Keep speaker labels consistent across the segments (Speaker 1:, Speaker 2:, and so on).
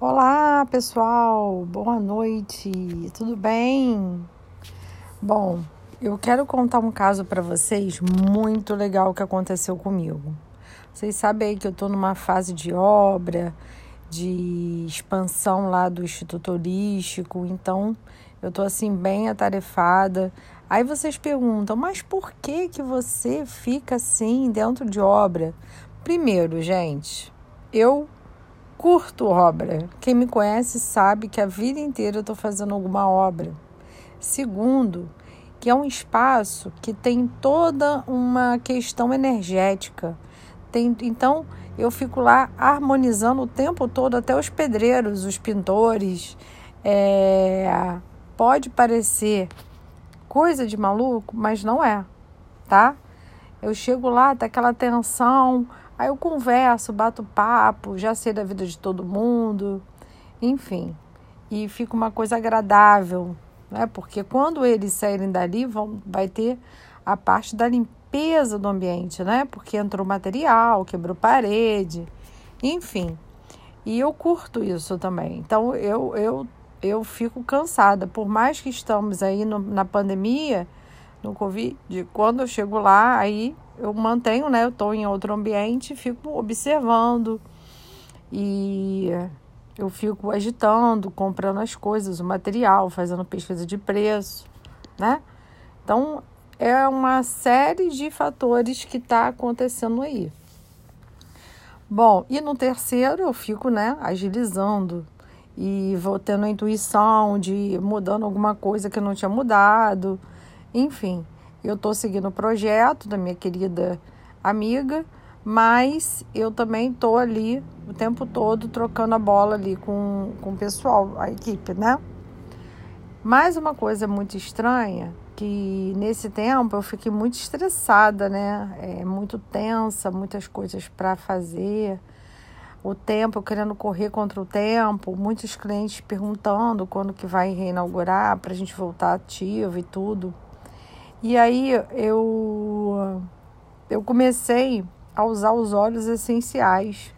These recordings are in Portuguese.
Speaker 1: Olá, pessoal. Boa noite. Tudo bem? Bom, eu quero contar um caso para vocês muito legal que aconteceu comigo. Vocês sabem aí que eu estou numa fase de obra, de expansão lá do Instituto Holístico, então eu estou assim bem atarefada. Aí vocês perguntam, mas por que que você fica assim dentro de obra? Primeiro, gente, eu curto obra. Quem me conhece sabe que a vida inteira eu estou fazendo alguma obra. Segundo, que é um espaço que tem toda uma questão energética. Tem, então, eu fico lá harmonizando o tempo todo, até os pedreiros, os pintores. É, pode parecer coisa de maluco, mas não é, tá? Eu chego lá, tá aquela tensão, Aí eu converso, bato papo, já sei da vida de todo mundo, enfim. E fica uma coisa agradável, né? Porque quando eles saírem dali, vão, vai ter a parte da limpeza do ambiente, né? Porque entrou material, quebrou parede, enfim. E eu curto isso também. Então eu, eu, eu fico cansada. Por mais que estamos aí no, na pandemia, no Covid, quando eu chego lá, aí eu mantenho, né? Eu estou em outro ambiente, fico observando e eu fico agitando, comprando as coisas, o material, fazendo pesquisa de preço, né? Então é uma série de fatores que está acontecendo aí. Bom, e no terceiro eu fico, né, agilizando e vou tendo a intuição de mudando alguma coisa que não tinha mudado, enfim. Eu estou seguindo o projeto da minha querida amiga, mas eu também estou ali o tempo todo trocando a bola ali com, com o pessoal, a equipe, né? Mais uma coisa muito estranha, que nesse tempo eu fiquei muito estressada, né? É, muito tensa, muitas coisas para fazer. O tempo, querendo correr contra o tempo, muitos clientes perguntando quando que vai reinaugurar para a gente voltar ativo e tudo. E aí eu, eu comecei a usar os óleos essenciais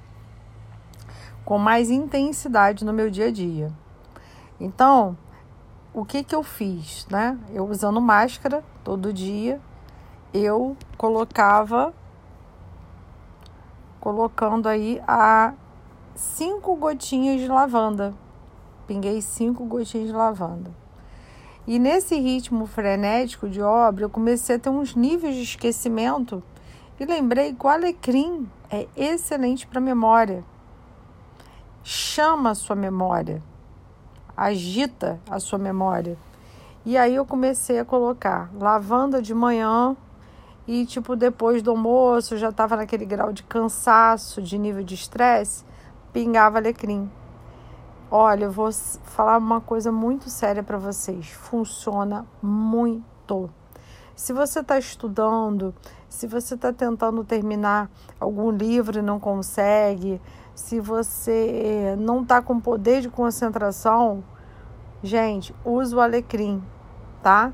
Speaker 1: com mais intensidade no meu dia a dia. Então, o que que eu fiz, né? Eu usando máscara todo dia, eu colocava colocando aí a cinco gotinhas de lavanda. Pinguei cinco gotinhas de lavanda. E nesse ritmo frenético de obra, eu comecei a ter uns níveis de esquecimento e lembrei que o alecrim é excelente para a memória. Chama a sua memória, agita a sua memória. E aí eu comecei a colocar lavanda de manhã e tipo depois do almoço já estava naquele grau de cansaço, de nível de estresse, pingava alecrim. Olha, eu vou falar uma coisa muito séria para vocês. Funciona muito. Se você está estudando, se você está tentando terminar algum livro e não consegue, se você não está com poder de concentração, gente, use o alecrim, tá?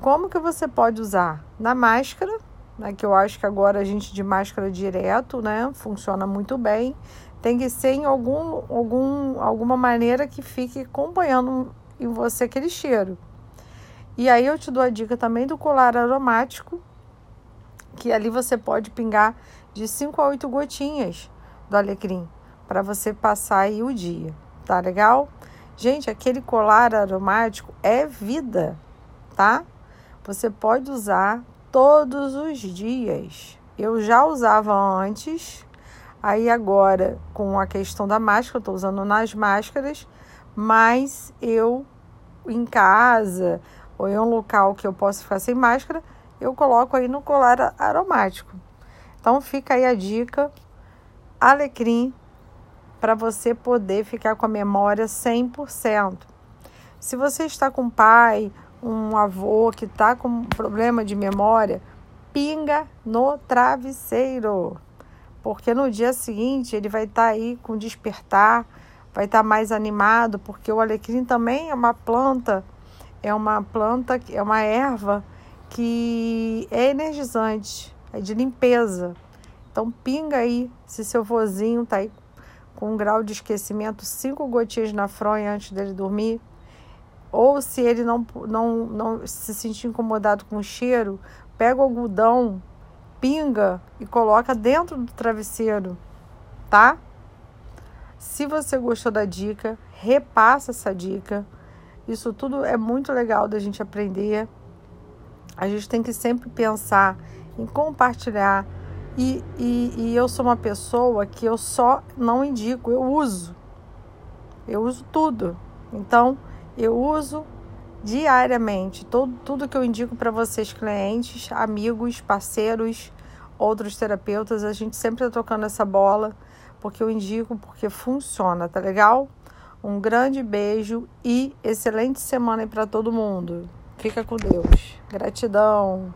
Speaker 1: Como que você pode usar? Na máscara, né, que eu acho que agora a gente de máscara direto, né, funciona muito bem tem que ser em algum, algum, alguma maneira que fique acompanhando em você aquele cheiro. E aí eu te dou a dica também do colar aromático, que ali você pode pingar de 5 a 8 gotinhas do alecrim para você passar aí o dia. Tá legal? Gente, aquele colar aromático é vida, tá? Você pode usar todos os dias. Eu já usava antes, Aí agora, com a questão da máscara, eu estou usando nas máscaras, mas eu em casa ou em um local que eu possa ficar sem máscara, eu coloco aí no colar aromático. Então fica aí a dica, alecrim, para você poder ficar com a memória 100%. Se você está com um pai, um avô que está com problema de memória, pinga no travesseiro porque no dia seguinte ele vai estar tá aí com despertar, vai estar tá mais animado, porque o alecrim também é uma planta, é uma planta, é uma erva que é energizante, é de limpeza. Então pinga aí, se seu vozinho tá aí com um grau de esquecimento, cinco gotinhas na fronha antes dele dormir. Ou se ele não, não, não se sentir incomodado com o cheiro, pega o algodão, pinga e coloca dentro do travesseiro, tá? Se você gostou da dica, repassa essa dica. Isso tudo é muito legal da gente aprender. A gente tem que sempre pensar em compartilhar. E, e, e eu sou uma pessoa que eu só não indico, eu uso. Eu uso tudo. Então, eu uso diariamente todo, tudo que eu indico para vocês, clientes, amigos, parceiros, outros terapeutas. A gente sempre está tocando essa bola, porque eu indico, porque funciona, tá legal? Um grande beijo e excelente semana para todo mundo. Fica com Deus. Gratidão.